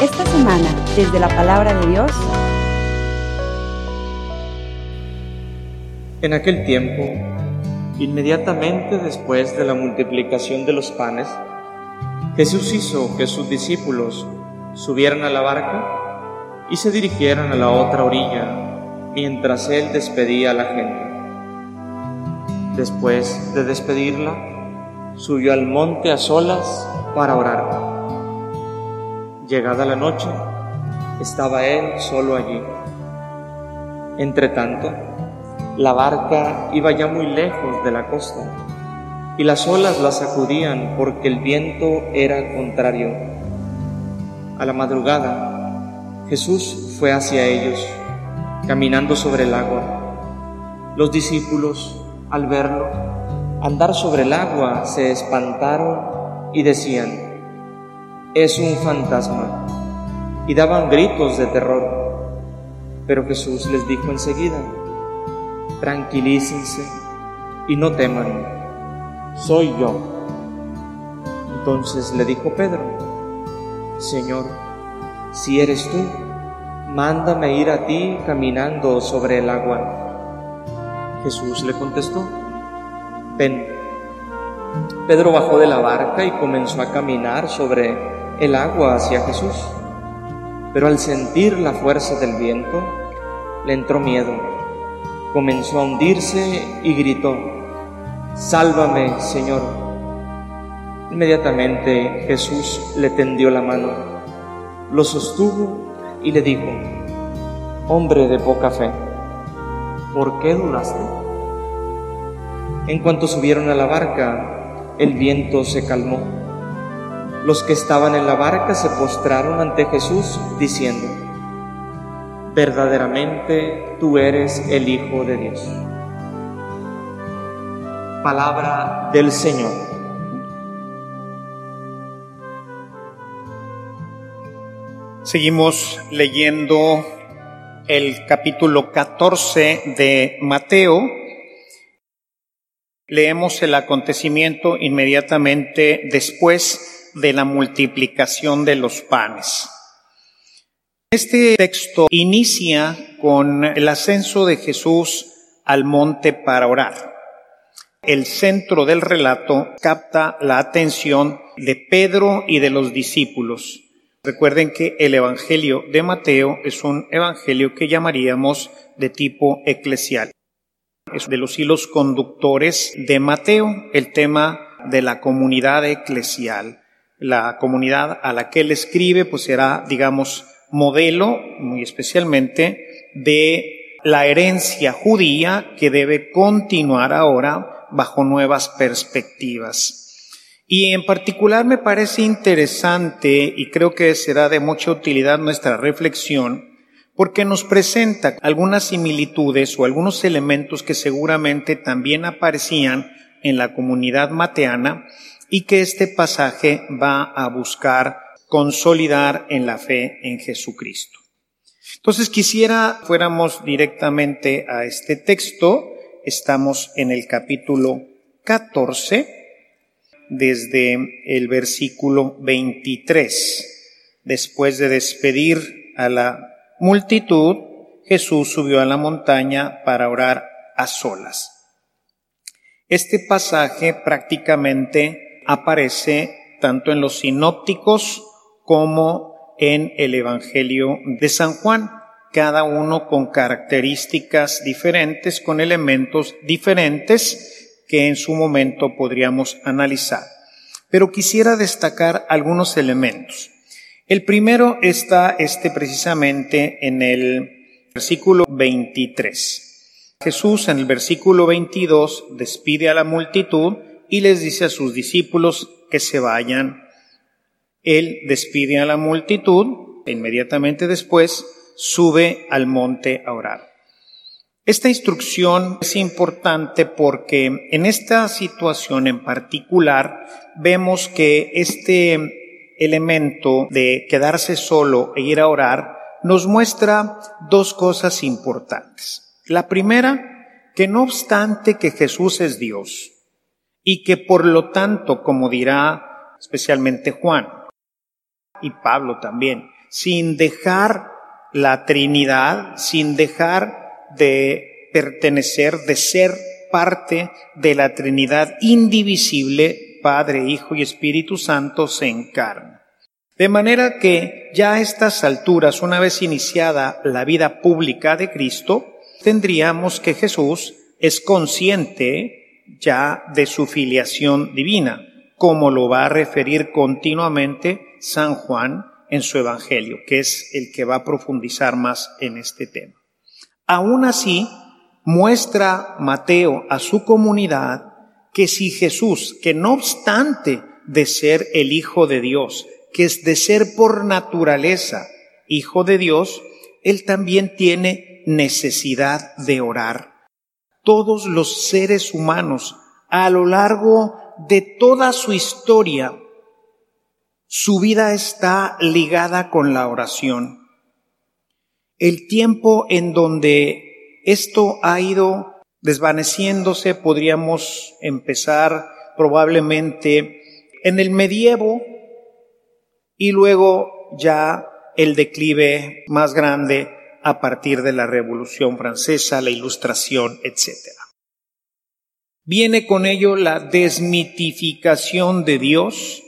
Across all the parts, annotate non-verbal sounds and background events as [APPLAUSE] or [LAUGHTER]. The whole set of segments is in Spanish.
Esta semana, desde la palabra de Dios, En aquel tiempo, inmediatamente después de la multiplicación de los panes, Jesús hizo que sus discípulos subieran a la barca y se dirigieran a la otra orilla mientras él despedía a la gente. Después de despedirla, subió al monte a solas para orar. Llegada la noche, estaba él solo allí. Entretanto, la barca iba ya muy lejos de la costa y las olas la sacudían porque el viento era contrario. A la madrugada, Jesús fue hacia ellos, caminando sobre el agua. Los discípulos, al verlo, andar sobre el agua, se espantaron y decían, es un fantasma, y daban gritos de terror. Pero Jesús les dijo enseguida, tranquilícense y no teman, soy yo. Entonces le dijo Pedro, Señor, si eres tú, mándame ir a ti caminando sobre el agua. Jesús le contestó, ven. Pedro bajó de la barca y comenzó a caminar sobre el agua hacia Jesús, pero al sentir la fuerza del viento, le entró miedo comenzó a hundirse y gritó, Sálvame, Señor. Inmediatamente Jesús le tendió la mano, lo sostuvo y le dijo, Hombre de poca fe, ¿por qué dudaste? En cuanto subieron a la barca, el viento se calmó. Los que estaban en la barca se postraron ante Jesús diciendo, verdaderamente tú eres el Hijo de Dios. Palabra del Señor. Seguimos leyendo el capítulo 14 de Mateo. Leemos el acontecimiento inmediatamente después de la multiplicación de los panes. Este texto inicia con el ascenso de Jesús al monte para orar. El centro del relato capta la atención de Pedro y de los discípulos. Recuerden que el Evangelio de Mateo es un evangelio que llamaríamos de tipo eclesial. Es de los hilos conductores de Mateo, el tema de la comunidad eclesial. La comunidad a la que él escribe, pues será, digamos, modelo, muy especialmente, de la herencia judía que debe continuar ahora bajo nuevas perspectivas. Y en particular me parece interesante y creo que será de mucha utilidad nuestra reflexión porque nos presenta algunas similitudes o algunos elementos que seguramente también aparecían en la comunidad mateana y que este pasaje va a buscar consolidar en la fe en Jesucristo. Entonces quisiera fuéramos directamente a este texto. Estamos en el capítulo 14, desde el versículo 23. Después de despedir a la multitud, Jesús subió a la montaña para orar a solas. Este pasaje prácticamente aparece tanto en los sinópticos como en el Evangelio de San Juan, cada uno con características diferentes, con elementos diferentes que en su momento podríamos analizar. Pero quisiera destacar algunos elementos. El primero está este precisamente en el versículo 23. Jesús en el versículo 22 despide a la multitud y les dice a sus discípulos que se vayan él despide a la multitud, e inmediatamente después sube al monte a orar. Esta instrucción es importante porque en esta situación en particular vemos que este elemento de quedarse solo e ir a orar nos muestra dos cosas importantes. La primera, que no obstante que Jesús es Dios y que por lo tanto, como dirá especialmente Juan, y Pablo también, sin dejar la Trinidad, sin dejar de pertenecer, de ser parte de la Trinidad indivisible, Padre, Hijo y Espíritu Santo, se encarna. De manera que ya a estas alturas, una vez iniciada la vida pública de Cristo, tendríamos que Jesús es consciente ya de su filiación divina, como lo va a referir continuamente San Juan en su Evangelio, que es el que va a profundizar más en este tema. Aún así, muestra Mateo a su comunidad que si Jesús, que no obstante de ser el Hijo de Dios, que es de ser por naturaleza Hijo de Dios, Él también tiene necesidad de orar. Todos los seres humanos a lo largo de toda su historia, su vida está ligada con la oración. El tiempo en donde esto ha ido desvaneciéndose, podríamos empezar probablemente en el medievo y luego ya el declive más grande a partir de la Revolución Francesa, la Ilustración, etc. Viene con ello la desmitificación de Dios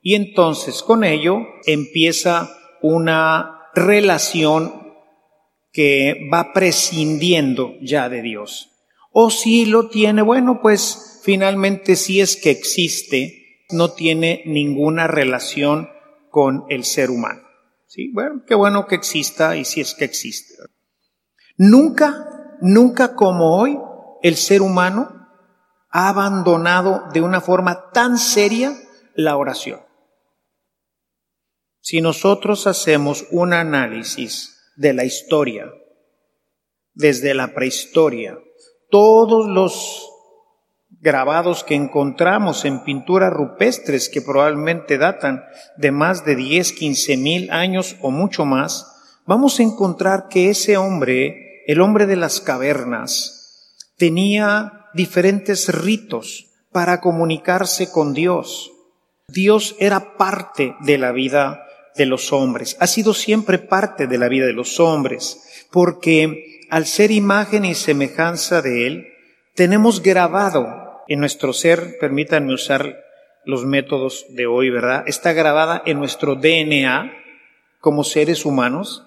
y entonces con ello empieza una relación que va prescindiendo ya de Dios. O si lo tiene, bueno, pues finalmente si es que existe, no tiene ninguna relación con el ser humano. Sí, bueno, qué bueno que exista y si es que existe. Nunca, nunca como hoy, el ser humano ha abandonado de una forma tan seria la oración. Si nosotros hacemos un análisis de la historia, desde la prehistoria, todos los grabados que encontramos en pinturas rupestres que probablemente datan de más de 10, 15 mil años o mucho más, vamos a encontrar que ese hombre, el hombre de las cavernas, tenía diferentes ritos para comunicarse con Dios. Dios era parte de la vida de los hombres, ha sido siempre parte de la vida de los hombres, porque al ser imagen y semejanza de Él, tenemos grabado en nuestro ser, permítanme usar los métodos de hoy, ¿verdad? Está grabada en nuestro DNA como seres humanos.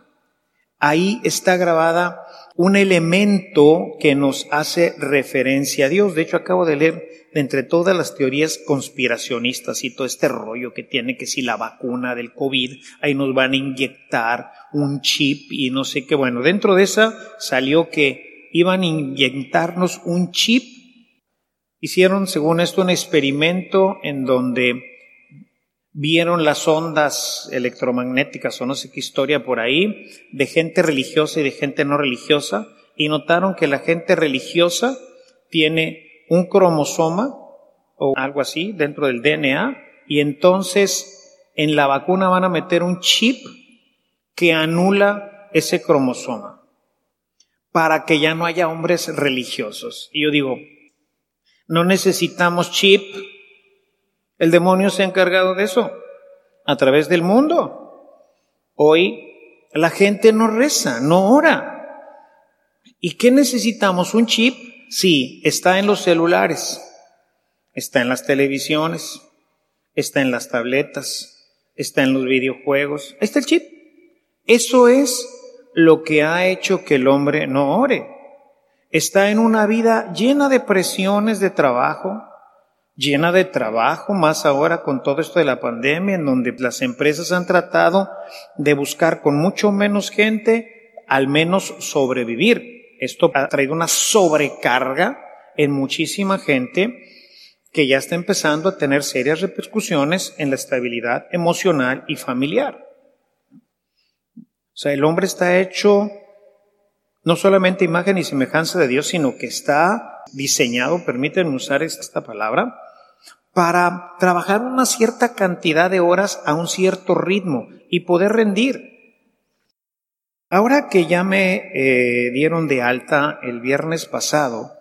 Ahí está grabada un elemento que nos hace referencia a Dios. De hecho, acabo de leer de entre todas las teorías conspiracionistas y todo este rollo que tiene que si la vacuna del COVID, ahí nos van a inyectar un chip y no sé qué. Bueno, dentro de esa salió que iban a inyectarnos un chip Hicieron, según esto, un experimento en donde vieron las ondas electromagnéticas o no sé qué historia por ahí, de gente religiosa y de gente no religiosa, y notaron que la gente religiosa tiene un cromosoma o algo así dentro del DNA, y entonces en la vacuna van a meter un chip que anula ese cromosoma para que ya no haya hombres religiosos. Y yo digo, no necesitamos chip. El demonio se ha encargado de eso a través del mundo. Hoy la gente no reza, no ora. ¿Y qué necesitamos? ¿Un chip? Sí, está en los celulares, está en las televisiones, está en las tabletas, está en los videojuegos. Ahí está el chip. Eso es lo que ha hecho que el hombre no ore está en una vida llena de presiones de trabajo, llena de trabajo, más ahora con todo esto de la pandemia, en donde las empresas han tratado de buscar con mucho menos gente al menos sobrevivir. Esto ha traído una sobrecarga en muchísima gente que ya está empezando a tener serias repercusiones en la estabilidad emocional y familiar. O sea, el hombre está hecho no solamente imagen y semejanza de Dios, sino que está diseñado, permítanme usar esta palabra, para trabajar una cierta cantidad de horas a un cierto ritmo y poder rendir. Ahora que ya me eh, dieron de alta el viernes pasado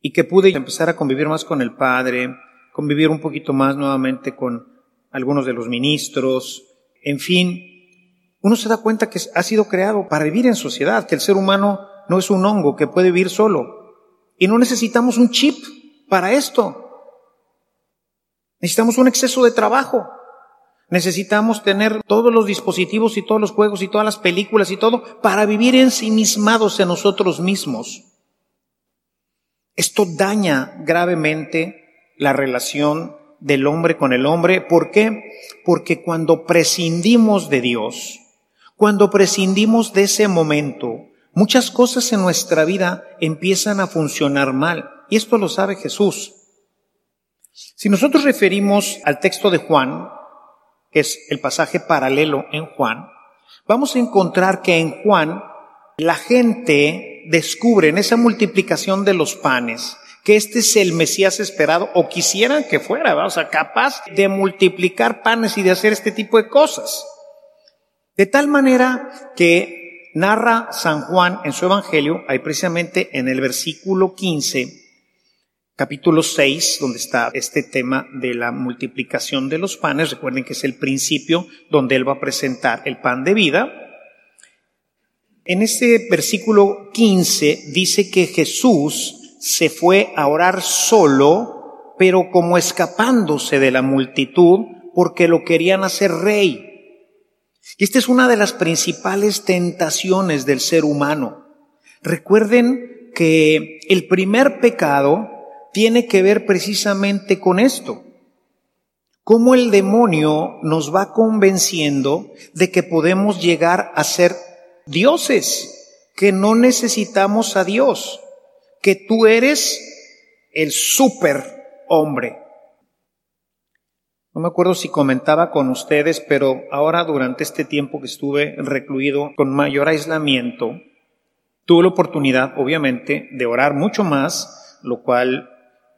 y que pude empezar a convivir más con el Padre, convivir un poquito más nuevamente con algunos de los ministros, en fin, uno se da cuenta que ha sido creado para vivir en sociedad, que el ser humano no es un hongo que puede vivir solo. Y no necesitamos un chip para esto. Necesitamos un exceso de trabajo. Necesitamos tener todos los dispositivos y todos los juegos y todas las películas y todo para vivir ensimismados en nosotros mismos. Esto daña gravemente la relación del hombre con el hombre. ¿Por qué? Porque cuando prescindimos de Dios, cuando prescindimos de ese momento, muchas cosas en nuestra vida empiezan a funcionar mal. Y esto lo sabe Jesús. Si nosotros referimos al texto de Juan, que es el pasaje paralelo en Juan, vamos a encontrar que en Juan la gente descubre en esa multiplicación de los panes que este es el Mesías esperado o quisieran que fuera, o sea, capaz de multiplicar panes y de hacer este tipo de cosas. De tal manera que narra San Juan en su Evangelio, hay precisamente en el versículo 15, capítulo 6, donde está este tema de la multiplicación de los panes. Recuerden que es el principio donde él va a presentar el pan de vida. En este versículo 15 dice que Jesús se fue a orar solo, pero como escapándose de la multitud, porque lo querían hacer rey. Y esta es una de las principales tentaciones del ser humano. Recuerden que el primer pecado tiene que ver precisamente con esto. Cómo el demonio nos va convenciendo de que podemos llegar a ser dioses, que no necesitamos a Dios, que tú eres el super hombre. No me acuerdo si comentaba con ustedes, pero ahora durante este tiempo que estuve recluido con mayor aislamiento, tuve la oportunidad, obviamente, de orar mucho más, lo cual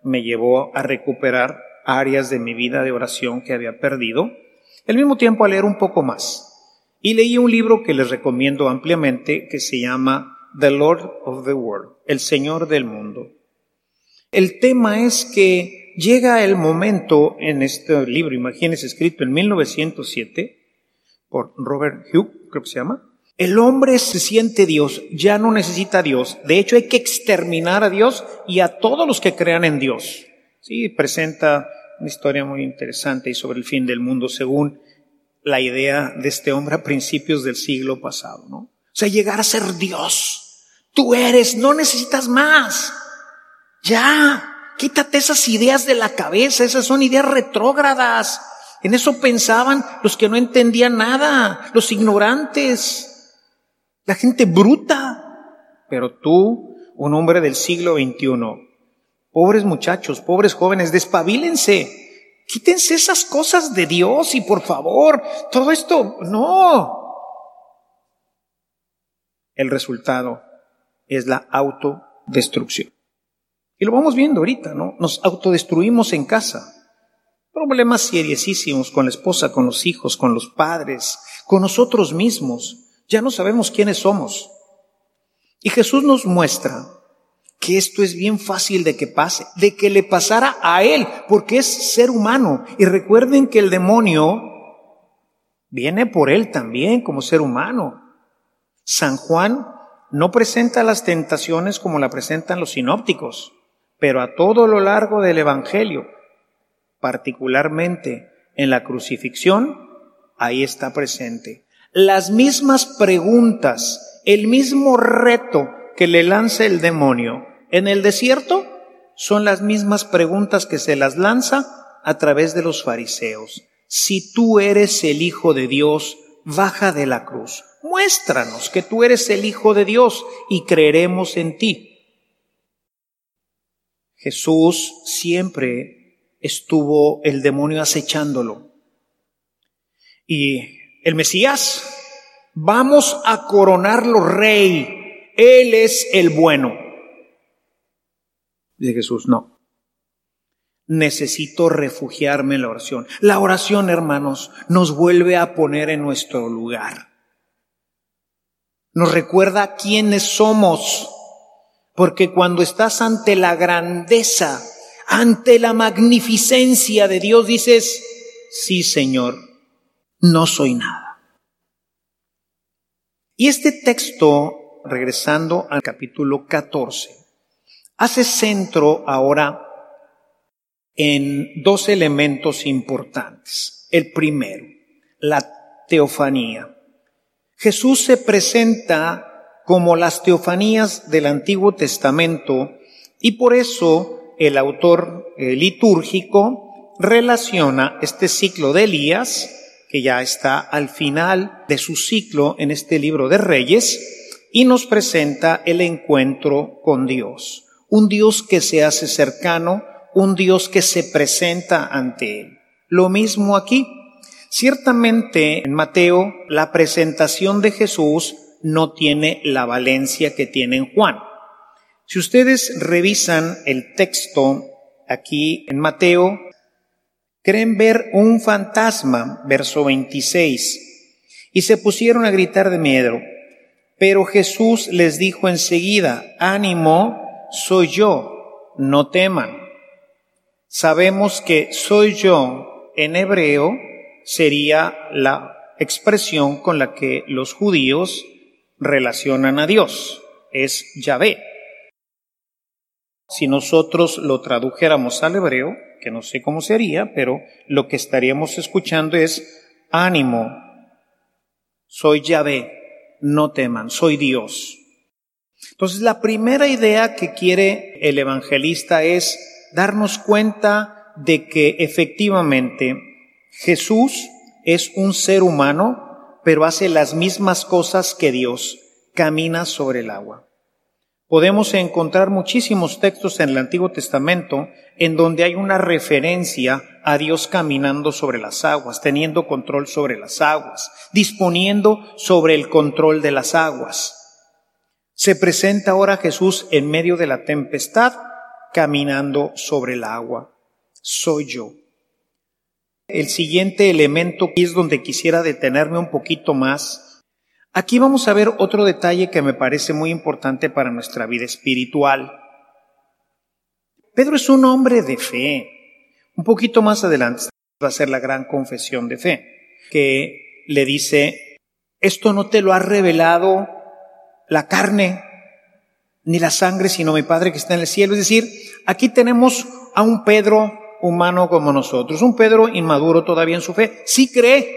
me llevó a recuperar áreas de mi vida de oración que había perdido, al mismo tiempo a leer un poco más. Y leí un libro que les recomiendo ampliamente que se llama The Lord of the World, el Señor del Mundo. El tema es que llega el momento en este libro, imagínense, escrito en 1907 por Robert Hugh, creo que se llama, el hombre se siente Dios, ya no necesita a Dios. De hecho, hay que exterminar a Dios y a todos los que crean en Dios. Sí, presenta una historia muy interesante y sobre el fin del mundo según la idea de este hombre a principios del siglo pasado, ¿no? O sea, llegar a ser Dios. Tú eres, no necesitas más. Ya, quítate esas ideas de la cabeza, esas son ideas retrógradas. En eso pensaban los que no entendían nada, los ignorantes la gente bruta. Pero tú, un hombre del siglo XXI, pobres muchachos, pobres jóvenes, despabilense. Quítense esas cosas de Dios y por favor, todo esto, no. El resultado es la autodestrucción. Y lo vamos viendo ahorita, ¿no? Nos autodestruimos en casa. Problemas seriosísimos con la esposa, con los hijos, con los padres, con nosotros mismos. Ya no sabemos quiénes somos. Y Jesús nos muestra que esto es bien fácil de que pase, de que le pasara a él, porque es ser humano. Y recuerden que el demonio viene por él también como ser humano. San Juan no presenta las tentaciones como la presentan los sinópticos, pero a todo lo largo del Evangelio, particularmente en la crucifixión, ahí está presente las mismas preguntas, el mismo reto que le lanza el demonio en el desierto, son las mismas preguntas que se las lanza a través de los fariseos. Si tú eres el Hijo de Dios, baja de la cruz. Muéstranos que tú eres el Hijo de Dios y creeremos en ti. Jesús siempre estuvo el demonio acechándolo. Y el Mesías. Vamos a coronarlo rey. Él es el bueno. Dice Jesús, no. Necesito refugiarme en la oración. La oración, hermanos, nos vuelve a poner en nuestro lugar. Nos recuerda quiénes somos. Porque cuando estás ante la grandeza, ante la magnificencia de Dios, dices, sí Señor, no soy nada. Y este texto, regresando al capítulo 14, hace centro ahora en dos elementos importantes. El primero, la teofanía. Jesús se presenta como las teofanías del Antiguo Testamento y por eso el autor eh, litúrgico relaciona este ciclo de Elías, que ya está al final de su ciclo en este libro de Reyes, y nos presenta el encuentro con Dios. Un Dios que se hace cercano, un Dios que se presenta ante él. Lo mismo aquí. Ciertamente en Mateo la presentación de Jesús no tiene la valencia que tiene en Juan. Si ustedes revisan el texto aquí en Mateo, creen ver un fantasma, verso 26, y se pusieron a gritar de miedo. Pero Jesús les dijo enseguida, ánimo, soy yo, no teman. Sabemos que soy yo en hebreo sería la expresión con la que los judíos relacionan a Dios, es Yahvé. Si nosotros lo tradujéramos al hebreo, que no sé cómo sería, pero lo que estaríamos escuchando es ánimo, soy Yahvé, no teman, soy Dios. Entonces la primera idea que quiere el evangelista es darnos cuenta de que efectivamente Jesús es un ser humano, pero hace las mismas cosas que Dios, camina sobre el agua. Podemos encontrar muchísimos textos en el Antiguo Testamento en donde hay una referencia a Dios caminando sobre las aguas, teniendo control sobre las aguas, disponiendo sobre el control de las aguas. Se presenta ahora Jesús en medio de la tempestad, caminando sobre el agua. Soy yo. El siguiente elemento es donde quisiera detenerme un poquito más. Aquí vamos a ver otro detalle que me parece muy importante para nuestra vida espiritual. Pedro es un hombre de fe. Un poquito más adelante va a ser la gran confesión de fe, que le dice, esto no te lo ha revelado la carne ni la sangre, sino mi Padre que está en el cielo. Es decir, aquí tenemos a un Pedro humano como nosotros. Un Pedro inmaduro todavía en su fe. Sí cree,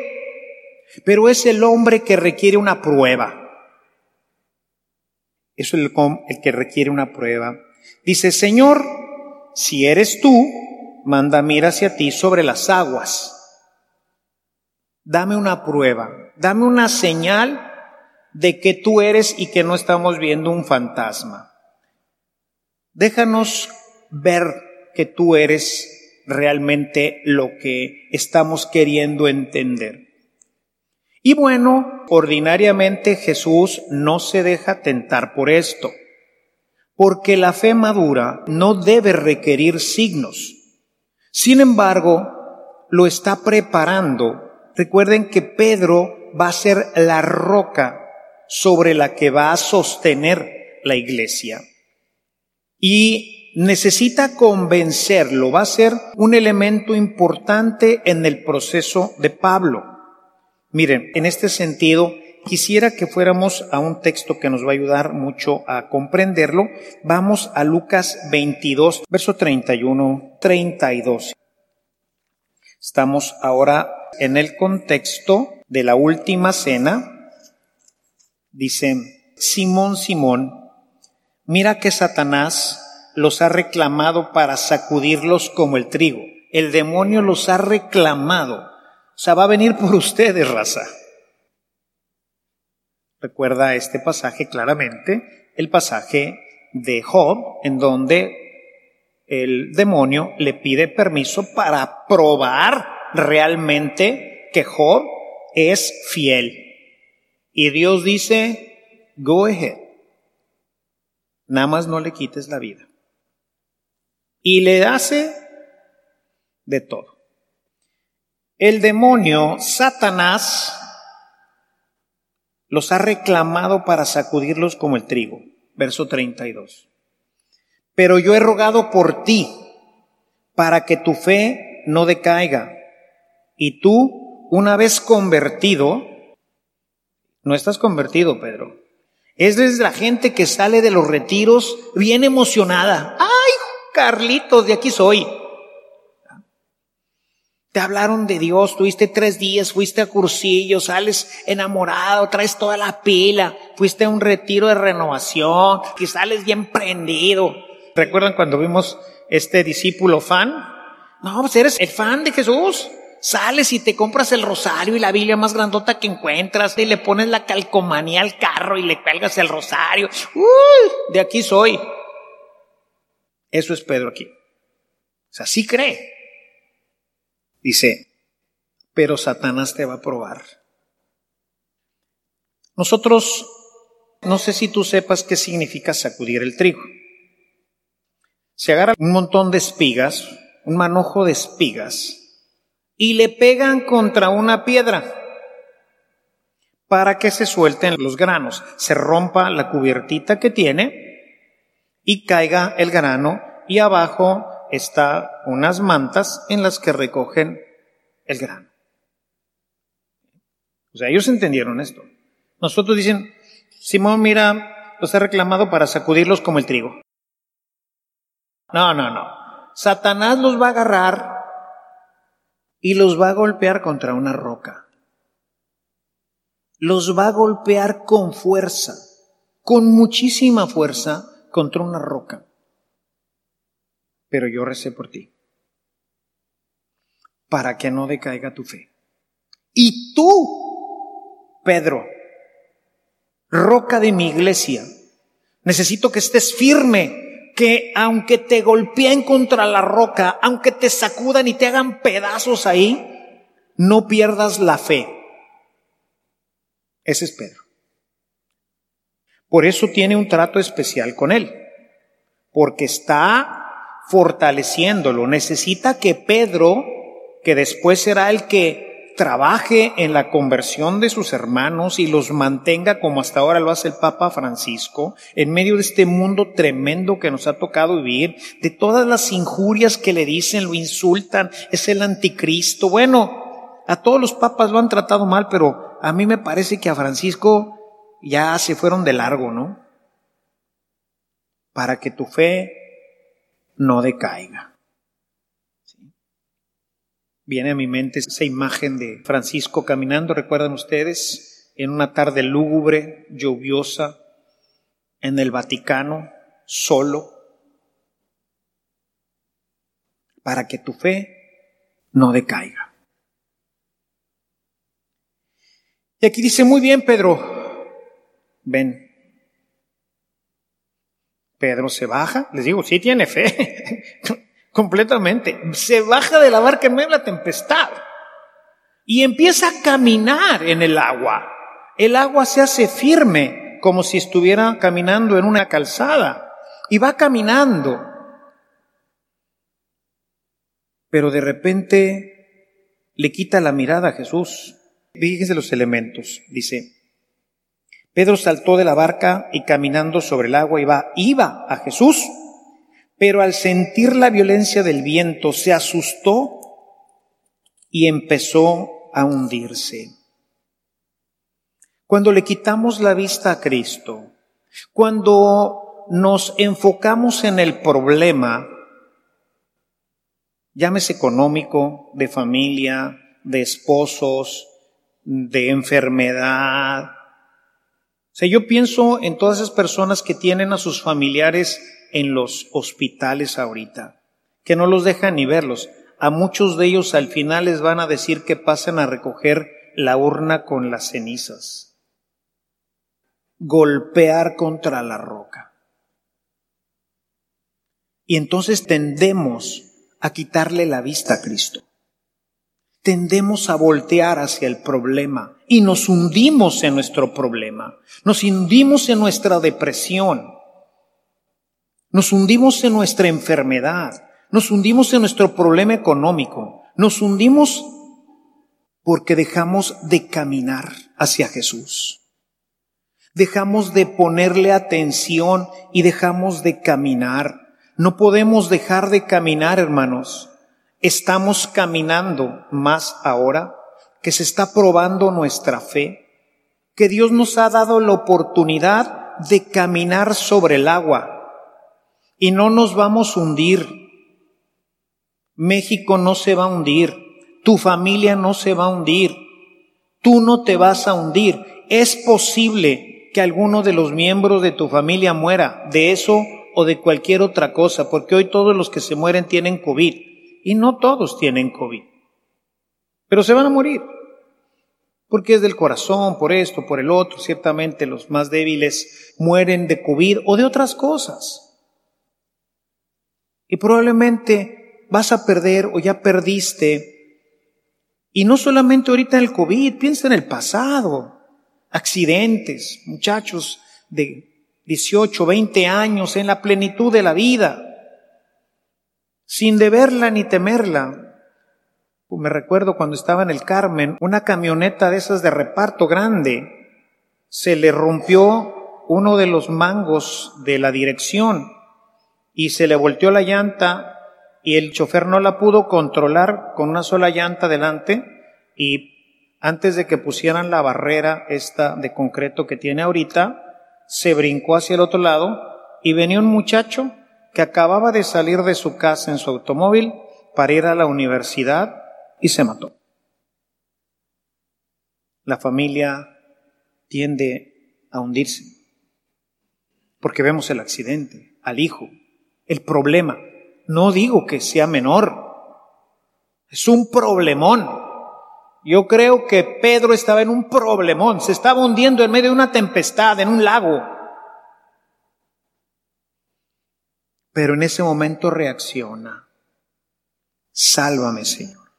pero es el hombre que requiere una prueba. Eso es el, el que requiere una prueba. Dice, Señor, si eres tú, manda mira hacia ti sobre las aguas. Dame una prueba, dame una señal de que tú eres y que no estamos viendo un fantasma. Déjanos ver que tú eres realmente lo que estamos queriendo entender. Y bueno, ordinariamente Jesús no se deja tentar por esto, porque la fe madura no debe requerir signos. Sin embargo, lo está preparando. Recuerden que Pedro va a ser la roca sobre la que va a sostener la iglesia. Y necesita convencerlo, va a ser un elemento importante en el proceso de Pablo. Miren, en este sentido, quisiera que fuéramos a un texto que nos va a ayudar mucho a comprenderlo. Vamos a Lucas 22, verso 31, 32. Estamos ahora en el contexto de la última cena. Dice, Simón, Simón, mira que Satanás los ha reclamado para sacudirlos como el trigo. El demonio los ha reclamado. O sea, va a venir por [LAUGHS] ustedes, raza. Recuerda este pasaje claramente, el pasaje de Job, en donde el demonio le pide permiso para probar realmente que Job es fiel. Y Dios dice, go ahead. Nada más no le quites la vida y le hace de todo. El demonio, Satanás, los ha reclamado para sacudirlos como el trigo. Verso 32. Pero yo he rogado por ti, para que tu fe no decaiga. Y tú, una vez convertido, no estás convertido, Pedro. Es desde la gente que sale de los retiros bien emocionada. ¡Ay, Carlitos, de aquí soy! Te hablaron de Dios, tuviste tres días, fuiste a cursillo, sales enamorado, traes toda la pila, fuiste a un retiro de renovación, que sales bien prendido. ¿Recuerdan cuando vimos este discípulo fan? No, pues eres el fan de Jesús. Sales y te compras el rosario y la Biblia más grandota que encuentras y le pones la calcomanía al carro y le cuelgas el rosario. Uy, de aquí soy. Eso es Pedro aquí. O sea, sí cree. Dice, pero Satanás te va a probar. Nosotros, no sé si tú sepas qué significa sacudir el trigo. Se agarra un montón de espigas, un manojo de espigas, y le pegan contra una piedra para que se suelten los granos, se rompa la cubiertita que tiene y caiga el grano y abajo está unas mantas en las que recogen el grano. O sea, ellos entendieron esto. Nosotros dicen, Simón, mira, los ha reclamado para sacudirlos como el trigo. No, no, no. Satanás los va a agarrar y los va a golpear contra una roca. Los va a golpear con fuerza, con muchísima fuerza contra una roca pero yo recé por ti, para que no decaiga tu fe. Y tú, Pedro, roca de mi iglesia, necesito que estés firme, que aunque te golpeen contra la roca, aunque te sacudan y te hagan pedazos ahí, no pierdas la fe. Ese es Pedro. Por eso tiene un trato especial con él, porque está fortaleciéndolo. Necesita que Pedro, que después será el que trabaje en la conversión de sus hermanos y los mantenga como hasta ahora lo hace el Papa Francisco, en medio de este mundo tremendo que nos ha tocado vivir, de todas las injurias que le dicen, lo insultan, es el anticristo. Bueno, a todos los papas lo han tratado mal, pero a mí me parece que a Francisco ya se fueron de largo, ¿no? Para que tu fe no decaiga. Viene a mi mente esa imagen de Francisco caminando, recuerdan ustedes, en una tarde lúgubre, lluviosa, en el Vaticano, solo, para que tu fe no decaiga. Y aquí dice, muy bien, Pedro, ven, Pedro se baja, les digo, sí tiene fe, [LAUGHS] completamente. Se baja de la barca en medio de la tempestad y empieza a caminar en el agua. El agua se hace firme, como si estuviera caminando en una calzada, y va caminando. Pero de repente le quita la mirada a Jesús. Fíjense los elementos. Dice, Pedro saltó de la barca y caminando sobre el agua iba, iba a Jesús, pero al sentir la violencia del viento se asustó y empezó a hundirse. Cuando le quitamos la vista a Cristo, cuando nos enfocamos en el problema, llámese económico, de familia, de esposos, de enfermedad, o yo pienso en todas esas personas que tienen a sus familiares en los hospitales ahorita, que no los dejan ni verlos. A muchos de ellos al final les van a decir que pasen a recoger la urna con las cenizas. Golpear contra la roca. Y entonces tendemos a quitarle la vista a Cristo tendemos a voltear hacia el problema y nos hundimos en nuestro problema, nos hundimos en nuestra depresión, nos hundimos en nuestra enfermedad, nos hundimos en nuestro problema económico, nos hundimos porque dejamos de caminar hacia Jesús. Dejamos de ponerle atención y dejamos de caminar. No podemos dejar de caminar, hermanos estamos caminando más ahora, que se está probando nuestra fe, que Dios nos ha dado la oportunidad de caminar sobre el agua y no nos vamos a hundir. México no se va a hundir, tu familia no se va a hundir, tú no te vas a hundir. Es posible que alguno de los miembros de tu familia muera de eso o de cualquier otra cosa, porque hoy todos los que se mueren tienen COVID y no todos tienen COVID. Pero se van a morir. Porque es del corazón, por esto, por el otro. Ciertamente los más débiles mueren de COVID o de otras cosas. Y probablemente vas a perder o ya perdiste. Y no solamente ahorita en el COVID, piensa en el pasado. Accidentes, muchachos de 18, 20 años en la plenitud de la vida sin deberla ni temerla. Me recuerdo cuando estaba en el Carmen, una camioneta de esas de reparto grande, se le rompió uno de los mangos de la dirección y se le volteó la llanta y el chofer no la pudo controlar con una sola llanta delante y antes de que pusieran la barrera esta de concreto que tiene ahorita, se brincó hacia el otro lado y venía un muchacho que acababa de salir de su casa en su automóvil para ir a la universidad y se mató. La familia tiende a hundirse porque vemos el accidente, al hijo, el problema. No digo que sea menor, es un problemón. Yo creo que Pedro estaba en un problemón, se estaba hundiendo en medio de una tempestad, en un lago. Pero en ese momento reacciona. Sálvame, Señor.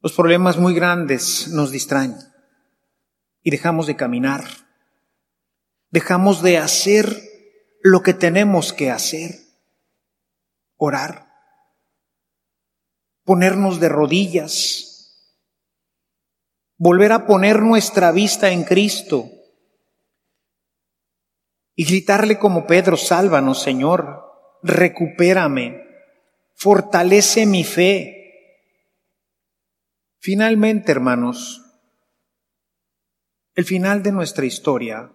Los problemas muy grandes nos distraen y dejamos de caminar. Dejamos de hacer lo que tenemos que hacer. Orar. Ponernos de rodillas. Volver a poner nuestra vista en Cristo y gritarle como Pedro, sálvanos Señor, recupérame, fortalece mi fe. Finalmente, hermanos, el final de nuestra historia,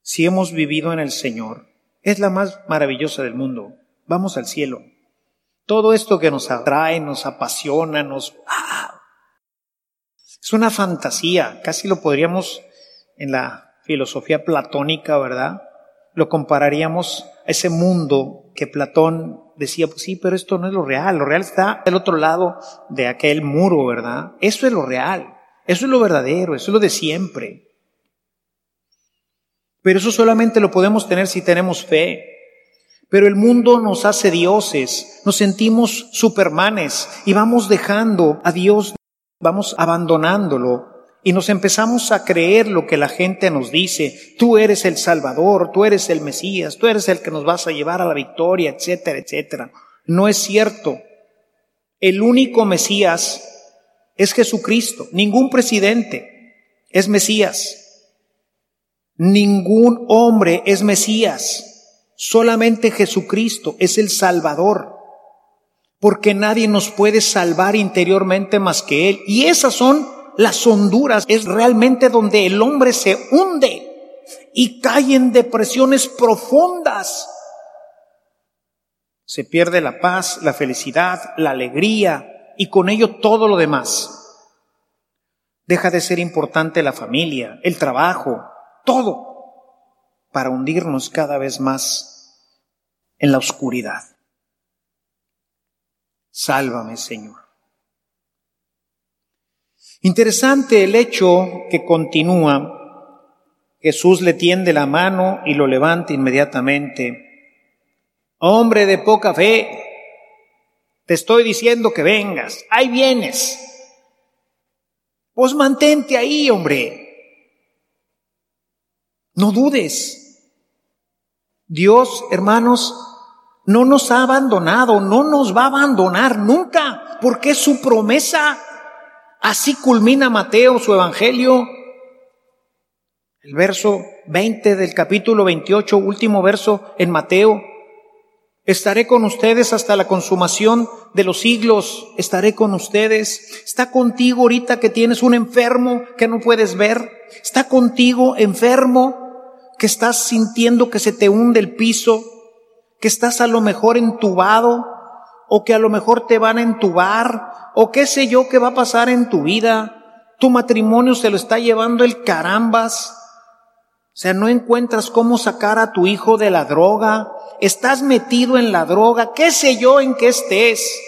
si hemos vivido en el Señor, es la más maravillosa del mundo. Vamos al cielo. Todo esto que nos atrae, nos apasiona, nos... ¡ah! Es una fantasía, casi lo podríamos en la filosofía platónica, ¿verdad? Lo compararíamos a ese mundo que Platón decía, pues sí, pero esto no es lo real, lo real está del otro lado de aquel muro, ¿verdad? Eso es lo real, eso es lo verdadero, eso es lo de siempre. Pero eso solamente lo podemos tener si tenemos fe. Pero el mundo nos hace dioses, nos sentimos supermanes y vamos dejando a Dios, vamos abandonándolo y nos empezamos a creer lo que la gente nos dice, tú eres el Salvador, tú eres el Mesías, tú eres el que nos vas a llevar a la victoria, etcétera, etcétera. No es cierto. El único Mesías es Jesucristo. Ningún presidente es Mesías. Ningún hombre es Mesías. Solamente Jesucristo es el Salvador. Porque nadie nos puede salvar interiormente más que Él. Y esas son las honduras es realmente donde el hombre se hunde y cae en depresiones profundas. Se pierde la paz, la felicidad, la alegría y con ello todo lo demás. Deja de ser importante la familia, el trabajo, todo, para hundirnos cada vez más en la oscuridad. Sálvame, Señor. Interesante el hecho que continúa. Jesús le tiende la mano y lo levanta inmediatamente. Hombre de poca fe, te estoy diciendo que vengas, ahí vienes. Pues mantente ahí, hombre. No dudes. Dios, hermanos, no nos ha abandonado, no nos va a abandonar nunca, porque es su promesa. Así culmina Mateo su evangelio. El verso 20 del capítulo 28, último verso en Mateo. Estaré con ustedes hasta la consumación de los siglos. Estaré con ustedes. Está contigo ahorita que tienes un enfermo que no puedes ver. Está contigo enfermo que estás sintiendo que se te hunde el piso, que estás a lo mejor entubado o que a lo mejor te van a entubar o qué sé yo qué va a pasar en tu vida. Tu matrimonio se lo está llevando el carambas. O sea, no encuentras cómo sacar a tu hijo de la droga estás metido en la droga, qué sé yo en qué estés.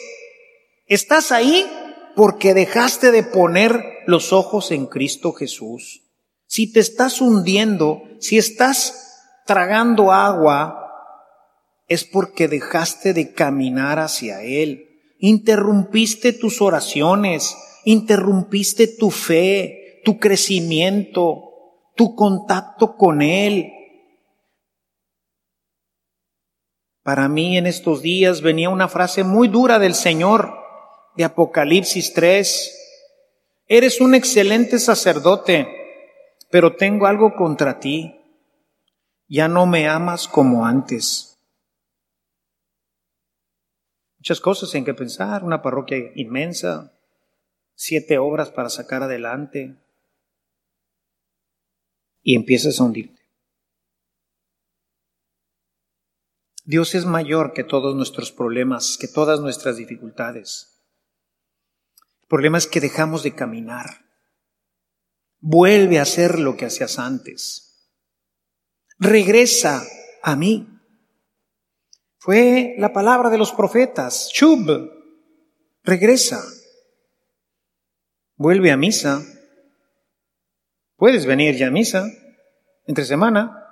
Estás ahí porque dejaste de poner los ojos en Cristo Jesús. Si te estás hundiendo, si estás tragando agua, es porque dejaste de caminar hacia Él. Interrumpiste tus oraciones, interrumpiste tu fe, tu crecimiento, tu contacto con Él. Para mí en estos días venía una frase muy dura del Señor de Apocalipsis 3. Eres un excelente sacerdote, pero tengo algo contra ti. Ya no me amas como antes. Muchas cosas en que pensar, una parroquia inmensa, siete obras para sacar adelante. Y empiezas a hundirte. Dios es mayor que todos nuestros problemas, que todas nuestras dificultades. El problema es que dejamos de caminar. Vuelve a hacer lo que hacías antes. Regresa a mí. Fue la palabra de los profetas. Shub, regresa. Vuelve a misa. Puedes venir ya a misa entre semana.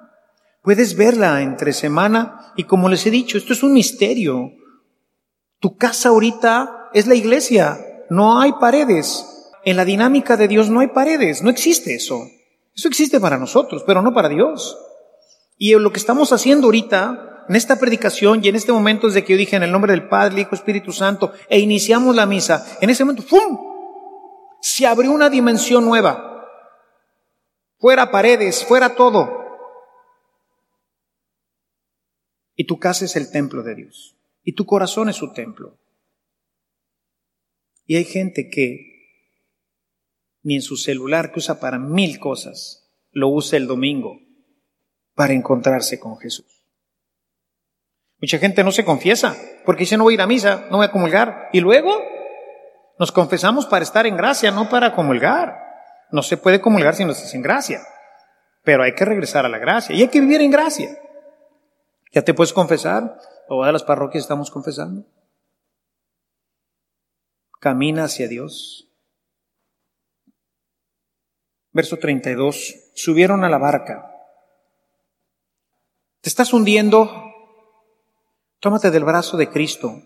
Puedes verla entre semana y como les he dicho, esto es un misterio. Tu casa ahorita es la iglesia, no hay paredes. En la dinámica de Dios no hay paredes, no existe eso. Eso existe para nosotros, pero no para Dios. Y lo que estamos haciendo ahorita, en esta predicación y en este momento desde que yo dije en el nombre del Padre, Hijo, Espíritu Santo, e iniciamos la misa, en ese momento, ¡fum! Se abrió una dimensión nueva. Fuera paredes, fuera todo. Y tu casa es el templo de Dios. Y tu corazón es su templo. Y hay gente que ni en su celular que usa para mil cosas, lo usa el domingo para encontrarse con Jesús. Mucha gente no se confiesa porque dice no voy a ir a misa, no voy a comulgar. Y luego nos confesamos para estar en gracia, no para comulgar. No se puede comulgar si no estás en gracia. Pero hay que regresar a la gracia y hay que vivir en gracia. ¿Ya te puedes confesar? ¿O de las parroquias estamos confesando? Camina hacia Dios. Verso 32. Subieron a la barca. Te estás hundiendo. Tómate del brazo de Cristo.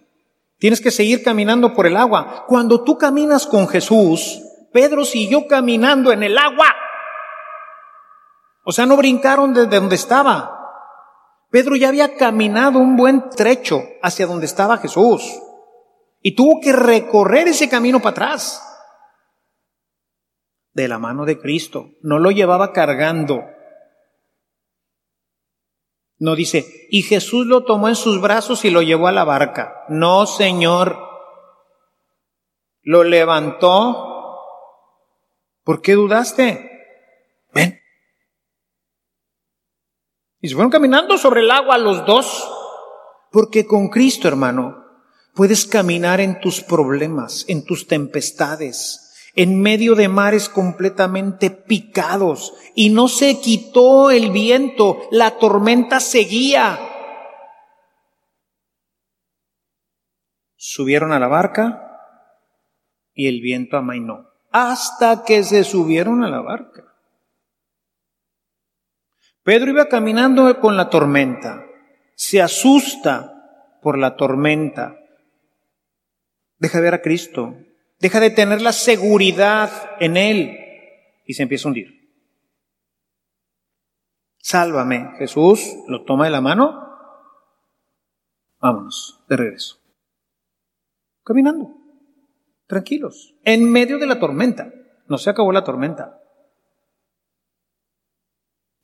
Tienes que seguir caminando por el agua. Cuando tú caminas con Jesús, Pedro siguió caminando en el agua. O sea, no brincaron desde donde estaba. Pedro ya había caminado un buen trecho hacia donde estaba Jesús y tuvo que recorrer ese camino para atrás de la mano de Cristo. No lo llevaba cargando. No dice, y Jesús lo tomó en sus brazos y lo llevó a la barca. No, Señor. Lo levantó. ¿Por qué dudaste? Ven, y se fueron caminando sobre el agua los dos. Porque con Cristo, hermano, puedes caminar en tus problemas, en tus tempestades, en medio de mares completamente picados. Y no se quitó el viento, la tormenta seguía. Subieron a la barca y el viento amainó. Hasta que se subieron a la barca. Pedro iba caminando con la tormenta, se asusta por la tormenta, deja de ver a Cristo, deja de tener la seguridad en Él y se empieza a hundir. Sálvame, Jesús lo toma de la mano, vámonos, de regreso. Caminando, tranquilos, en medio de la tormenta, no se acabó la tormenta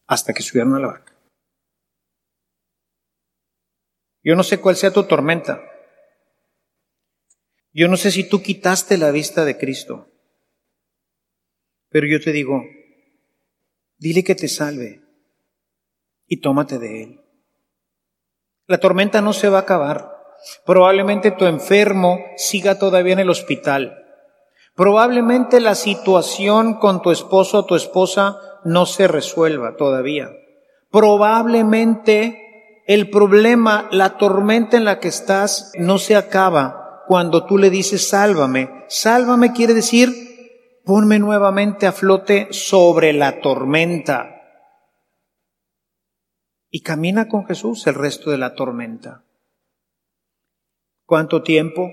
hasta que subieron a la barca. Yo no sé cuál sea tu tormenta. Yo no sé si tú quitaste la vista de Cristo. Pero yo te digo, dile que te salve y tómate de él. La tormenta no se va a acabar. Probablemente tu enfermo siga todavía en el hospital. Probablemente la situación con tu esposo o tu esposa no se resuelva todavía. Probablemente el problema, la tormenta en la que estás no se acaba cuando tú le dices sálvame. Sálvame quiere decir ponme nuevamente a flote sobre la tormenta. Y camina con Jesús el resto de la tormenta. ¿Cuánto tiempo?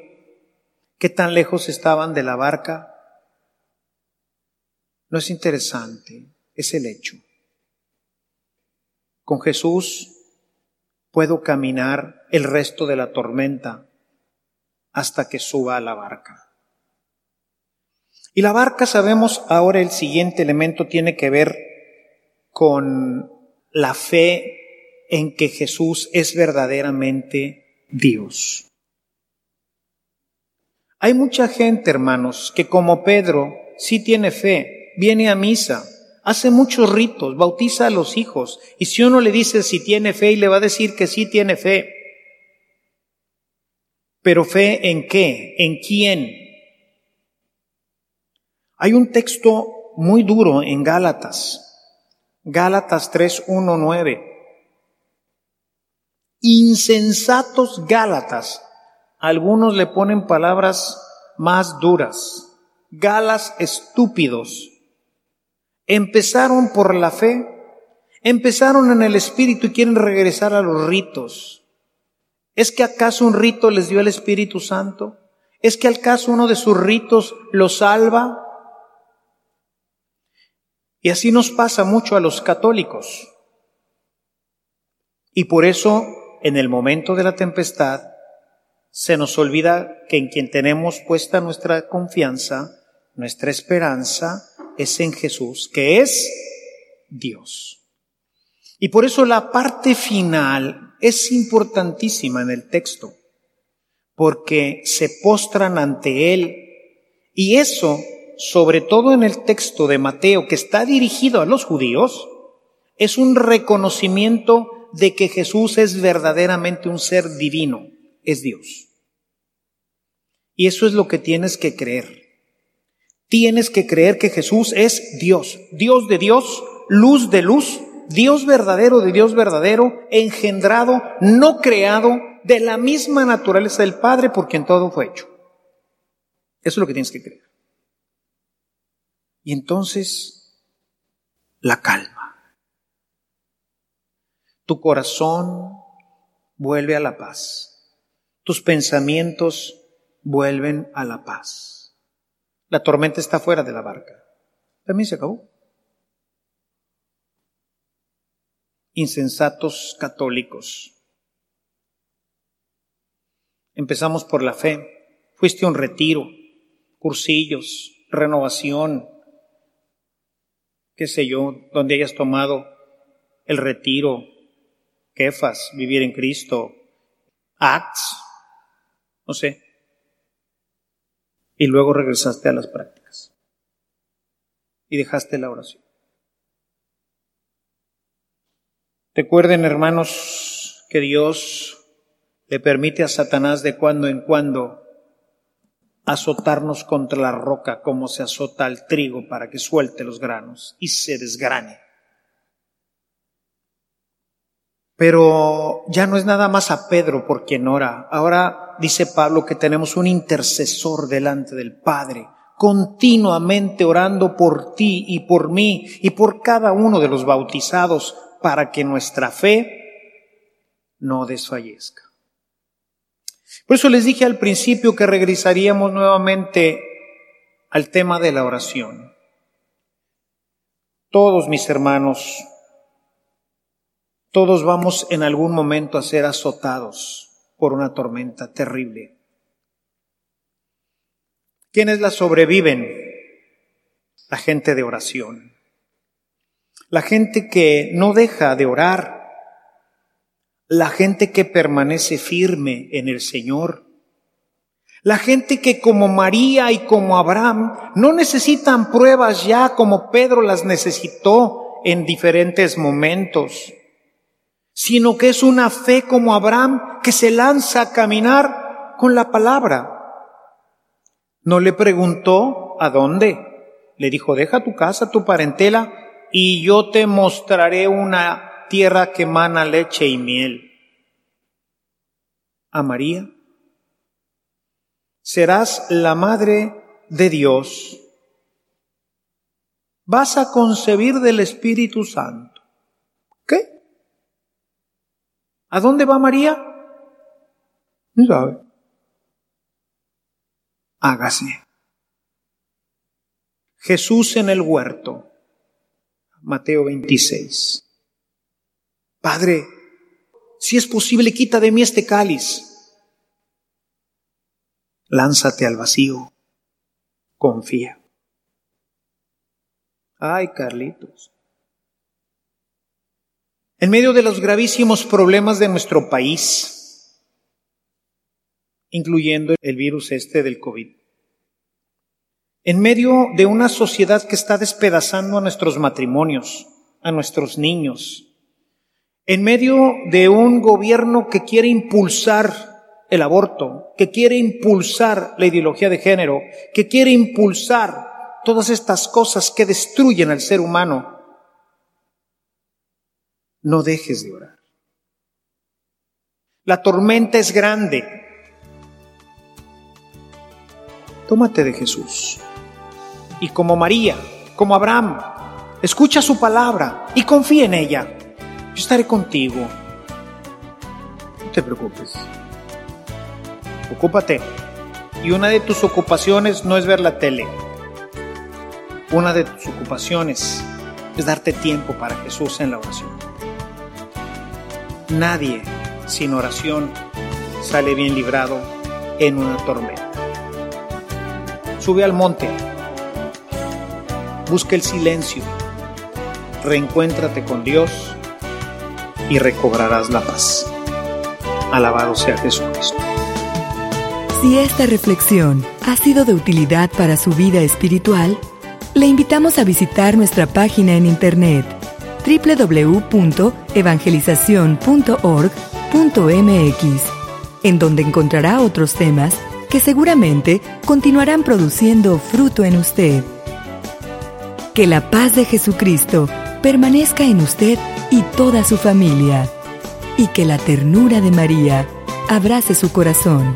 ¿Qué tan lejos estaban de la barca? No es interesante, es el hecho. Con Jesús puedo caminar el resto de la tormenta hasta que suba a la barca. Y la barca, sabemos ahora el siguiente elemento tiene que ver con la fe en que Jesús es verdaderamente Dios. Hay mucha gente, hermanos, que como Pedro sí tiene fe, viene a misa, hace muchos ritos, bautiza a los hijos, y si uno le dice si tiene fe, y le va a decir que sí tiene fe. Pero fe en qué? ¿En quién? Hay un texto muy duro en Gálatas, Gálatas 3, 1, 9. Insensatos Gálatas, algunos le ponen palabras más duras. Galas estúpidos. Empezaron por la fe, empezaron en el Espíritu y quieren regresar a los ritos. ¿Es que acaso un rito les dio el Espíritu Santo? ¿Es que acaso uno de sus ritos los salva? Y así nos pasa mucho a los católicos. Y por eso, en el momento de la tempestad, se nos olvida que en quien tenemos puesta nuestra confianza, nuestra esperanza, es en Jesús, que es Dios. Y por eso la parte final es importantísima en el texto, porque se postran ante Él. Y eso, sobre todo en el texto de Mateo, que está dirigido a los judíos, es un reconocimiento de que Jesús es verdaderamente un ser divino es Dios. Y eso es lo que tienes que creer. Tienes que creer que Jesús es Dios, Dios de Dios, luz de luz, Dios verdadero de Dios verdadero, engendrado, no creado, de la misma naturaleza del Padre por quien todo fue hecho. Eso es lo que tienes que creer. Y entonces, la calma. Tu corazón vuelve a la paz tus pensamientos vuelven a la paz. La tormenta está fuera de la barca. También se acabó. Insensatos católicos. Empezamos por la fe. Fuiste un retiro, cursillos, renovación, qué sé yo, donde hayas tomado el retiro, quefas, vivir en Cristo, acts, no sé. Y luego regresaste a las prácticas. Y dejaste la oración. Recuerden, hermanos, que Dios le permite a Satanás de cuando en cuando azotarnos contra la roca como se azota al trigo para que suelte los granos y se desgrane. Pero ya no es nada más a Pedro por quien ora. Ahora dice Pablo que tenemos un intercesor delante del Padre, continuamente orando por ti y por mí y por cada uno de los bautizados para que nuestra fe no desfallezca. Por eso les dije al principio que regresaríamos nuevamente al tema de la oración. Todos mis hermanos todos vamos en algún momento a ser azotados por una tormenta terrible. ¿Quiénes la sobreviven? La gente de oración. La gente que no deja de orar la gente que permanece firme en el Señor. La gente que como María y como Abraham no necesitan pruebas ya como Pedro las necesitó en diferentes momentos, sino que es una fe como Abraham que se lanza a caminar con la palabra. No le preguntó a dónde. Le dijo, deja tu casa, tu parentela, y yo te mostraré una tierra que emana leche y miel. A María, serás la madre de Dios. Vas a concebir del Espíritu Santo. ¿Qué? ¿A dónde va María? No sabe. Hágase. Jesús en el huerto. Mateo 26. Padre, si es posible, quita de mí este cáliz. Lánzate al vacío. Confía. Ay, Carlitos. En medio de los gravísimos problemas de nuestro país, incluyendo el virus este del COVID, en medio de una sociedad que está despedazando a nuestros matrimonios, a nuestros niños, en medio de un gobierno que quiere impulsar el aborto, que quiere impulsar la ideología de género, que quiere impulsar todas estas cosas que destruyen al ser humano, no dejes de orar. La tormenta es grande. Tómate de Jesús y como María, como Abraham, escucha su palabra y confía en ella. Yo estaré contigo. No te preocupes. Ocúpate. Y una de tus ocupaciones no es ver la tele. Una de tus ocupaciones es darte tiempo para Jesús en la oración. Nadie sin oración sale bien librado en una tormenta. Sube al monte Busca el silencio, reencuéntrate con Dios y recobrarás la paz. Alabado sea Jesucristo. Si esta reflexión ha sido de utilidad para su vida espiritual, le invitamos a visitar nuestra página en internet www.evangelizacion.org.mx, en donde encontrará otros temas que seguramente continuarán produciendo fruto en usted. Que la paz de Jesucristo permanezca en usted y toda su familia. Y que la ternura de María abrace su corazón.